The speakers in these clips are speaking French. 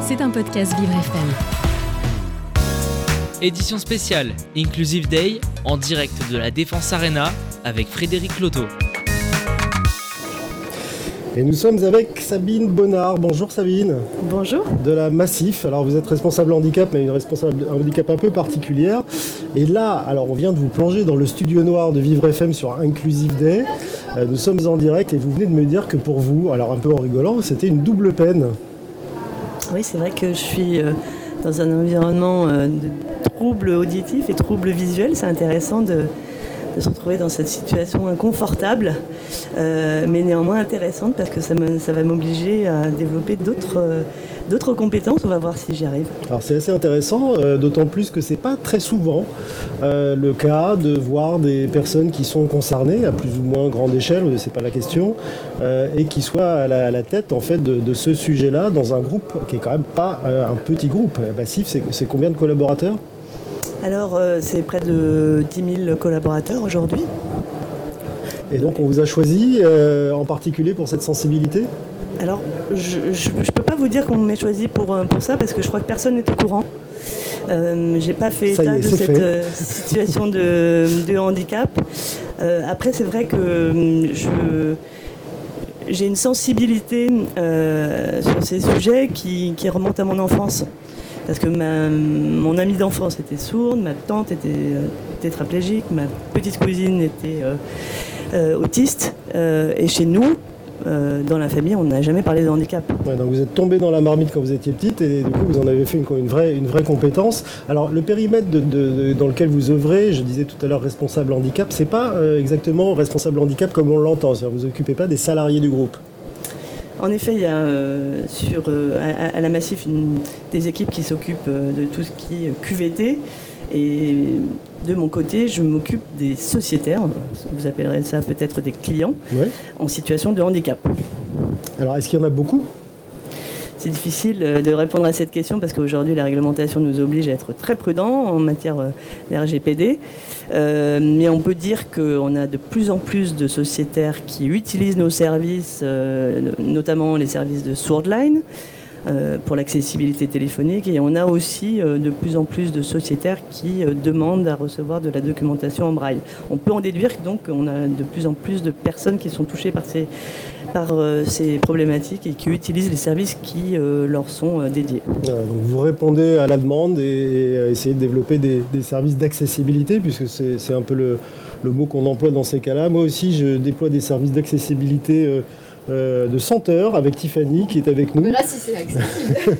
C'est un podcast Vivre FM. Édition spéciale Inclusive Day en direct de la Défense Arena avec Frédéric Loto. Et nous sommes avec Sabine Bonnard. Bonjour Sabine. Bonjour. De la Massif. Alors vous êtes responsable handicap, mais une responsable handicap un peu particulière. Et là, alors on vient de vous plonger dans le studio noir de Vivre FM sur Inclusive Day. Euh, nous sommes en direct et vous venez de me dire que pour vous, alors un peu en rigolant, c'était une double peine. Oui, c'est vrai que je suis euh, dans un environnement euh, de troubles auditifs et troubles visuels. C'est intéressant de, se retrouver dans cette situation inconfortable, euh, mais néanmoins intéressante parce que ça, va m'obliger à développer d'autres d'autres compétences. On va voir si j'y arrive. Alors c'est assez intéressant, euh, d'autant plus que c'est pas très souvent euh, le cas de voir des personnes qui sont concernées à plus ou moins grande échelle, c'est pas la question, euh, et qui soient à la, à la tête en fait de, de ce sujet-là dans un groupe qui est quand même pas euh, un petit groupe. Massif, c'est c'est combien de collaborateurs? Alors, euh, c'est près de 10 000 collaborateurs aujourd'hui. Et donc on vous a choisi euh, en particulier pour cette sensibilité? Alors, je ne peux vous dire qu'on m'ait choisi pour, euh, pour ça parce que je crois que personne n'est au courant. Euh, j'ai pas fait Ça état est, de c'est cette euh, situation de, de handicap. Euh, après, c'est vrai que je j'ai une sensibilité euh, sur ces sujets qui, qui remonte à mon enfance. Parce que ma- mon amie d'enfance était sourde, ma tante était euh, tétraplégique, ma petite cousine était euh, euh, autiste. euh, et chez nous, euh, dans la famille, on n'a jamais parlé de handicap. Ouais, donc vous êtes tombé dans la marmite quand vous étiez petite et du coup vous en avez fait une, une vraie, une vraie compétence. Alors le périmètre de- de- de- dans lequel vous œuvrez, je disais tout à l'heure responsable handicap, c'est pas euh, exactement responsable handicap comme on l'entend. C'est-à-dire vous occupez pas des salariés du groupe. En effet, il y a euh, sur, à, à la Massif une- des équipes qui s'occupent de tout ce qui est QVT. Et de mon côté, je m'occupe des sociétaires, vous appellerez ça peut-être des clients, Ouais. en situation de handicap. Alors est-ce qu'il y en a beaucoup? C'est difficile euh, de répondre à cette question parce qu'aujourd'hui, la réglementation nous oblige à être très prudents en matière euh, de RGPD. Euh, mais on peut dire qu'on a de plus en plus de sociétaires qui utilisent nos services, euh, notamment les services de Swordline, pour l'accessibilité téléphonique. Et on a aussi euh, de plus en plus de sociétaires qui euh, demandent à recevoir de la documentation en braille. On peut en déduire donc on a de plus en plus de personnes qui sont touchées par ces, euh, problématiques et qui utilisent les services qui euh, leur sont euh, dédiés. Vous répondez à la demande et, essayer de développer des, services d'accessibilité, puisque c'est un peu le mot qu'on emploie dans ces cas-là. Moi aussi, je déploie des services d'accessibilité euh, de senteur avec Tiffany qui est avec nous. Mais là, si c'est accessible.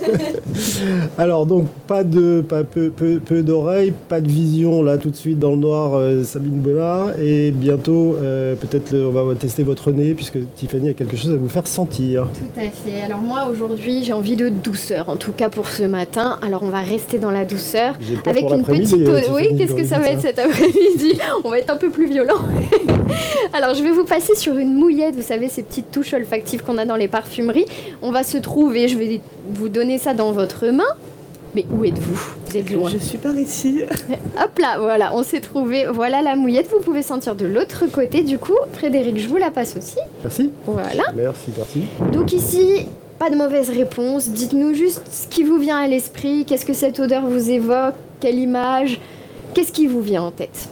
Alors donc pas de pas peu, peu, peu d'oreilles, pas de vision là tout de suite dans le noir euh, Sabine Bonnard et bientôt euh, peut-être on va tester votre nez puisque Tiffany a quelque chose à vous faire sentir. Tout à fait. Alors moi, aujourd'hui, j'ai envie de douceur, en tout cas pour ce matin. Alors on va rester dans la douceur. Avec une petite... Oui, qu'est-ce que ça va être cet après-midi? On va être un peu plus violent. Alors je vais vous passer sur une mouillette, vous savez, ces petites touches olfactives qu'on a dans les parfumeries. On va se trouver, je vais vous donner ça dans votre main. Mais où êtes-vous? Vous êtes loin. Je suis par ici. Hop là, voilà, on s'est trouvé. Voilà la mouillette, vous pouvez sentir de l'autre côté. Du coup, Frédéric, je vous la passe aussi. Merci. Voilà. Merci, merci. Donc ici, pas de mauvaise réponse. Dites-nous juste ce qui vous vient à l'esprit. Qu'est-ce que cette odeur vous évoque? Quelle image? Qu'est-ce qui vous vient en tête?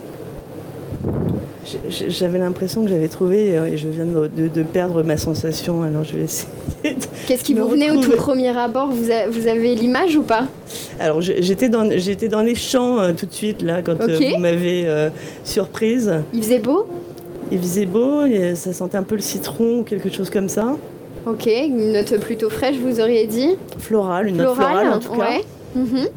J'avais l'impression que j'avais trouvé euh, et je viens de, de- de perdre ma sensation. Alors je vais essayer. de- Qu'est-ce qui vous venait au tout premier abord? Vous, a- vous avez l'image ou pas? Alors j'étais dans j'étais dans les champs euh, tout de suite là quand euh, Ok. vous m'avez euh, surprise. Il faisait beau? Il faisait beau, et ça sentait un peu le citron ou quelque chose comme ça. Ok, une note plutôt fraîche, vous auriez dit? Floral, une note florale en tout cas. ouais. Mhm.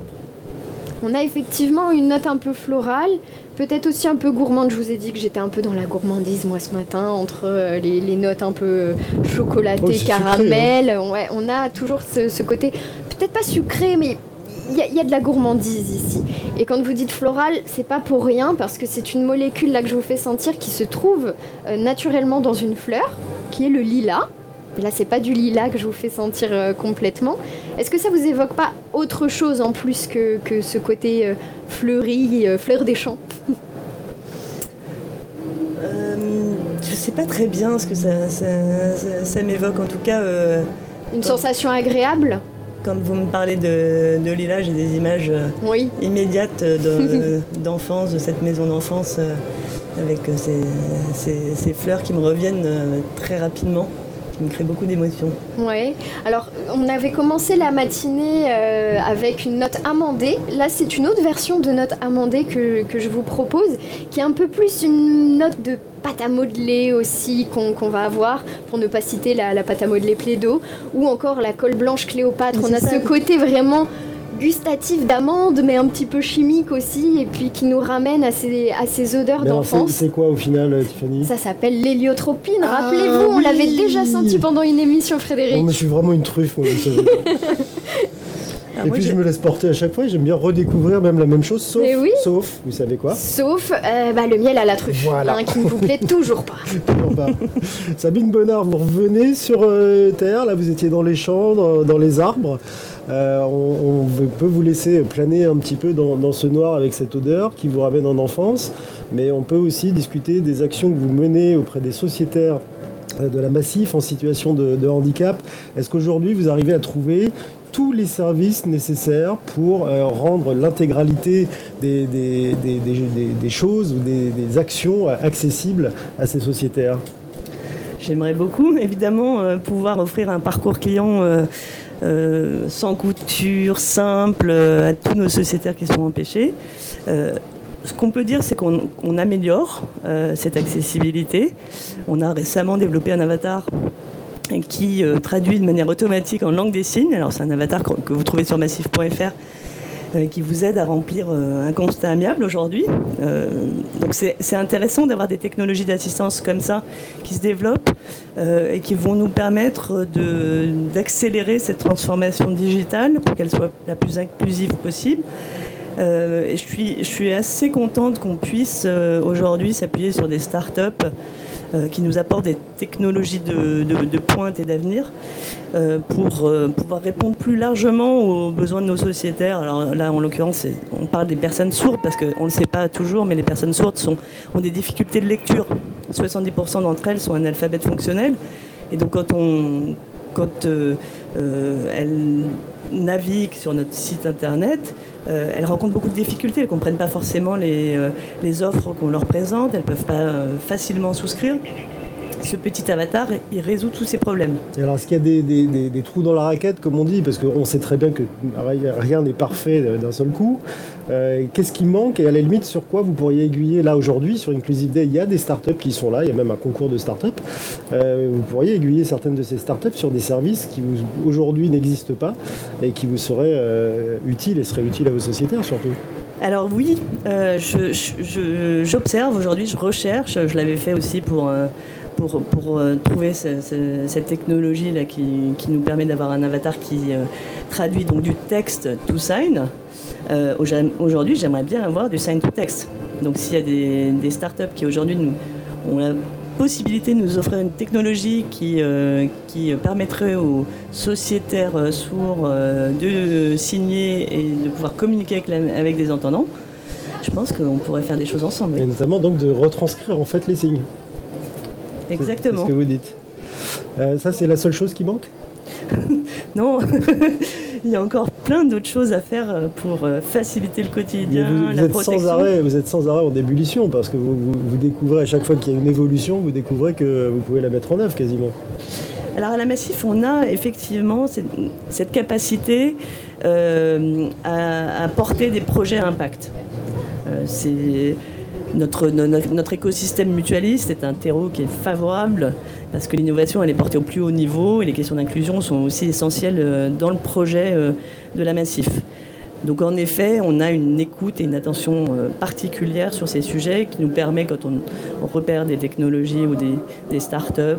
On a effectivement une note un peu florale, peut-être aussi un peu gourmande. Je vous ai dit que j'étais un peu dans la gourmandise moi ce matin, entre euh, les, les notes un peu euh, chocolatées, Oh, sucré, caramel. Ouais, on a toujours ce, ce côté, peut-être pas sucré, mais il y, a- il y a de la gourmandise ici. Et quand vous dites floral, c'est pas pour rien, parce que c'est une molécule là que je vous fais sentir qui se trouve euh, naturellement dans une fleur, qui est le lilas. Là, c'est pas du lilas que je vous fais sentir euh, complètement. Est-ce que ça vous évoque pas autre chose en plus que, que ce côté euh, fleuri, euh, fleur des champs? Je sais pas très bien ce que ça, ça, ça- ça m'évoque. En tout cas, Une sensation agréable? Quand vous me parlez de, de Lila, j'ai des images Oui. immédiates de- d'enfance, de cette maison d'enfance, avec ces, ces- ces fleurs qui me reviennent très rapidement, qui me créent beaucoup d'émotions. Ouais. Alors, on avait commencé la matinée euh, avec une note amendée. Là, c'est une autre version de note amendée que, que je vous propose, qui est un peu plus une note de pâte à modeler aussi qu'on va avoir, pour ne pas citer la, la pâte à modeler Plaido, ou encore la colle blanche Cléopâtre. On a ça. ce côté vraiment gustatif d'amande, mais un petit peu chimique aussi, et puis qui nous ramène à ces, à ces odeurs d'enfance. c'est quoi au final, euh, Tiffany Ça s'appelle l'héliotropine. Ah, Rappelez-vous, on oui. l'avait déjà senti pendant une émission, Frédéric. Non, mais je suis vraiment une truffe, moi. Alors Et puis je me laisse porter à chaque fois et j'aime bien redécouvrir même la même chose, sauf, oui. sauf vous savez quoi Sauf euh, bah, le miel à la truffe, Voilà. hein, qui ne vous plaît toujours pas. Toujours pas. Sabine Bonnard, vous revenez sur euh, Terre, là vous étiez dans les champs, dans, dans les arbres. Euh, on, on peut vous laisser planer un petit peu dans, dans ce noir avec cette odeur qui vous ramène en enfance, mais on peut aussi discuter des actions que vous menez auprès des sociétaires euh, de la Massif en situation de, de handicap. Est-ce qu'aujourd'hui vous arrivez à trouver tous les services nécessaires pour euh, rendre l'intégralité des, choses ou des, actions euh, accessibles à ces sociétaires J'aimerais beaucoup, évidemment, euh, pouvoir offrir un parcours client sans couture, simple, à tous nos sociétaires qui sont empêchés. Ce qu'on peut dire, c'est qu'on on améliore cette accessibilité. On a récemment développé un avatar qui euh, traduit de manière automatique en langue des signes. Alors c'est un avatar que vous trouvez sur massif.fr euh, qui vous aide à remplir euh, un constat amiable aujourd'hui. Donc c'est intéressant d'avoir des technologies d'assistance comme ça qui se développent et qui vont nous permettre d'accélérer cette transformation digitale pour qu'elle soit la plus inclusive possible. Et je suis, je suis assez contente qu'on puisse aujourd'hui s'appuyer sur des startups qui nous apportent des technologies de, de- pointe et d'avenir euh, pour euh, pouvoir répondre plus largement aux besoins de nos sociétaires. Alors là, en l'occurrence, on parle des personnes sourdes parce qu'on ne le sait pas toujours, mais les personnes sourdes ont des difficultés de lecture. 70% d'entre elles sont analphabètes fonctionnels. Et donc quand on quand euh, euh, elles naviguent sur notre site internet, euh, elles rencontrent beaucoup de difficultés. Elles ne comprennent pas forcément les, euh, les offres qu'on leur présente. Elles ne peuvent pas euh, facilement souscrire. Ce petit avatar, il résout tous ces problèmes. Et alors, est-ce qu'il y a des, des- des- des trous dans la raquette, comme on dit Parce qu'on sait très bien que rien n'est parfait d'un seul coup. Euh, Qu'est-ce qui manque Et à la limite, sur quoi vous pourriez aiguiller Là, aujourd'hui, sur Inclusive Day, il y a des startups qui sont là. Il y a même un concours de startups. Euh, vous pourriez aiguiller certaines de ces startups sur des services qui aujourd'hui n'existent pas et qui vous seraient euh, utiles et seraient utiles à vos sociétaires surtout. Alors oui, euh, je- je- je- j'observe aujourd'hui, je recherche, je l'avais fait aussi pour, euh, pour, euh, trouver ce- ce- cette technologie là qui, nous permet d'avoir un avatar qui euh, traduit donc du texte to sign. Euh, aujourd'hui, j'aimerais bien avoir du sign to text. Donc s'il y a des, startups qui aujourd'hui nous ont la possibilité de nous offrir une technologie qui, qui permettrait aux sociétaires sourds de signer et de pouvoir communiquer avec, des entendants, je pense qu'on pourrait faire des choses ensemble. Et notamment donc de retranscrire en fait les signes. Exactement. C'est ce que vous dites. Euh, ça, c'est la seule chose qui manque Non, il y a encore plein d'autres choses à faire euh, pour euh, faciliter le quotidien, vous, vous la êtes protection. sans arrêt, vous êtes sans arrêt en ébullition parce que vous, vous- vous découvrez à chaque fois qu'il y a une évolution, vous découvrez que vous pouvez la mettre en œuvre quasiment. Alors à la Massif, on a effectivement cette, cette capacité euh, à, à porter des projets à impact. Euh, c'est notre, no- no- notre écosystème mutualiste est un terreau qui est favorable parce que l'innovation elle est portée au plus haut niveau et les questions d'inclusion sont aussi essentielles euh, dans le projet euh, de la Massif. Donc en effet, on a une écoute et une attention euh, particulière sur ces sujets qui nous permet, quand on, repère des technologies ou des, des start-up,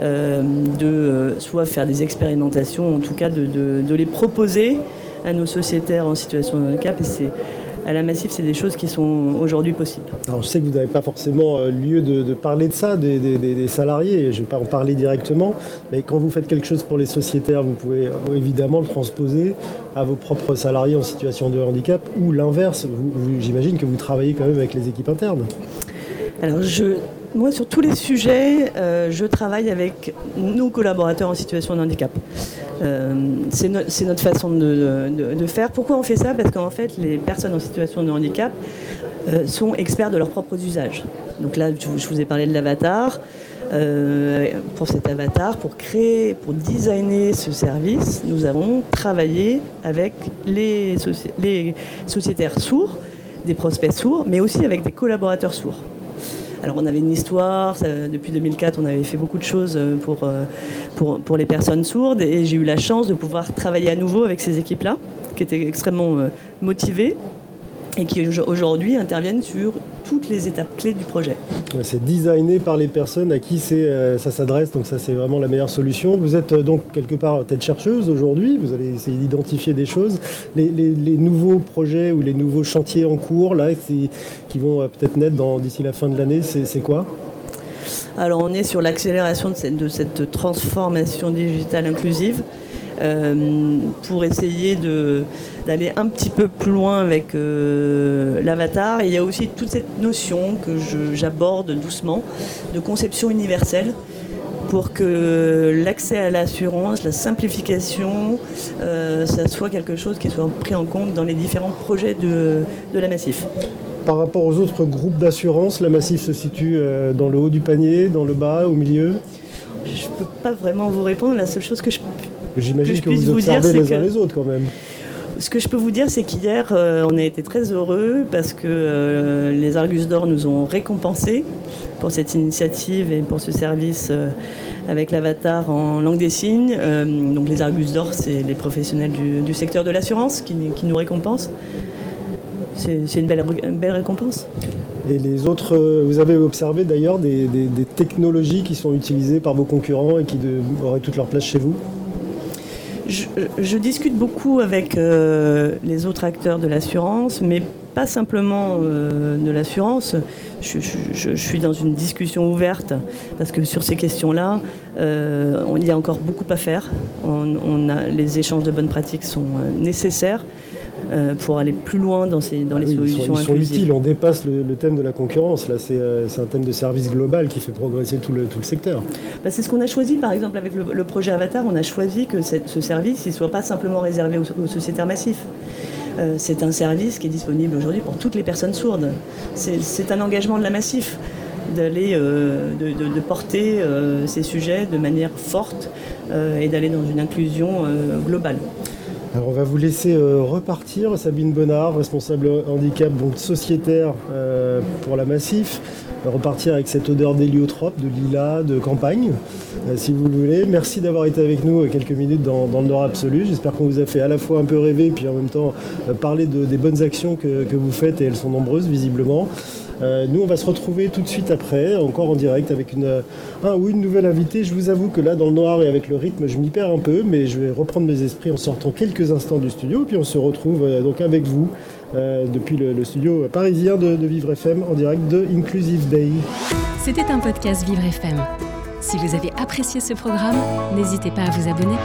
euh, de soit faire des expérimentations, en tout cas de, de- de les proposer à nos sociétaires en situation de handicap. Et c'est, à la Massif, c'est des choses qui sont aujourd'hui possibles. Alors je sais que vous n'avez pas forcément euh, lieu de, de parler de ça, des, des- des- des salariés, je ne vais pas en parler directement, mais quand vous faites quelque chose pour les sociétaires, vous pouvez euh, évidemment le transposer à vos propres salariés en situation de handicap, ou l'inverse, j'imagine que vous travaillez quand même avec les équipes internes. Alors, je, moi, sur tous les sujets, euh, je travaille avec nos collaborateurs en situation de handicap. C'est notre façon de, faire. Pourquoi on fait ça? Parce qu'en fait, les personnes en situation de handicap sont experts de leurs propres usages. Donc là, je vous ai parlé de l'avatar. pour cet avatar, pour créer, pour designer ce service, nous avons travaillé avec les, les sociétaires sourds, des prospects sourds, mais aussi avec des collaborateurs sourds. Alors on avait une histoire, depuis 2004 on avait fait beaucoup de choses euh, pour, euh, pour les personnes sourdes et j'ai eu la chance de pouvoir travailler à nouveau avec ces équipes-là, qui étaient extrêmement euh, motivées et qui aujourd'hui interviennent sur toutes les étapes clés du projet. C'est designé par les personnes à qui euh, ça s'adresse, donc ça c'est vraiment la meilleure solution. Vous êtes euh, donc quelque part tête chercheuse aujourd'hui, vous allez essayer d'identifier des choses. Les, nouveaux projets ou les nouveaux chantiers en cours là, qui vont euh, peut-être naître d'ici la fin de l'année, c'est quoi? Alors on est sur l'accélération de cette transformation digitale inclusive. Euh, pour essayer d'aller un petit peu plus loin avec euh, l'avatar. Il y a aussi toute cette notion que j'aborde doucement de conception universelle pour que l'accès à l'assurance, la simplification, euh, ça soit quelque chose qui soit pris en compte dans les différents projets de, de la Massif. Par rapport aux autres groupes d'assurance, la Massif se situe dans le haut du panier, dans le bas, au milieu? Je ne peux pas vraiment vous répondre. La seule chose que je J'imagine que, vous observez les uns les autres quand même. Ce que je peux vous dire, c'est qu'hier, euh, on a été très heureux parce que euh, les Argus d'Or nous ont récompensés pour cette initiative et pour ce service euh, avec l'avatar en langue des signes. donc les Argus d'Or, c'est les professionnels du, secteur de l'assurance qui, nous récompensent. C'est une belle, belle récompense. Et les autres, vous avez observé d'ailleurs des, technologies qui sont utilisées par vos concurrents et qui auraient toute leur place chez vous? Je, discute beaucoup avec euh, les autres acteurs de l'assurance, mais pas simplement euh, de l'assurance. Je, suis dans une discussion ouverte parce que sur ces questions-là, euh, il y a encore beaucoup à faire. On, a, les échanges de bonnes pratiques sont nécessaires. Euh, pour aller plus loin dans, ces, dans les solutions ils sont, utiles, on dépasse le, thème de la concurrence. Là, euh, c'est un thème de service global qui fait progresser tout le, tout le secteur. Bah, c'est ce qu'on a choisi, par exemple, avec le, projet Avatar. On a choisi que ce service ne soit pas simplement réservé aux, sociétaires massifs. Euh, c'est un service qui est disponible aujourd'hui pour toutes les personnes sourdes. C'est un engagement de la Massif d'aller de, de, porter ces sujets de manière forte et d'aller dans une inclusion globale. Alors on va vous laisser euh, repartir, Sabine Bonnard, responsable handicap donc sociétaire euh, pour la Massif, repartir avec cette odeur d'héliotrope, de lilas, de campagne, euh, si vous le voulez. Merci d'avoir été avec nous quelques minutes dans, le Nord absolu. J'espère qu'on vous a fait à la fois un peu rêver, puis en même temps parler des bonnes actions que, que vous faites, et elles sont nombreuses visiblement. Euh, nous, on va se retrouver tout de suite après, encore en direct avec une, un ou une nouvelle invitée. Je vous avoue que là, dans le noir et avec le rythme, je m'y perds un peu, mais je vais reprendre mes esprits en sortant quelques instants du studio, puis on se retrouve euh, donc avec vous euh, depuis le, studio parisien de, de Vivre FM en direct de Inclusive Day. C'était un podcast Vivre FM. Si vous avez apprécié ce programme, n'hésitez pas à vous abonner.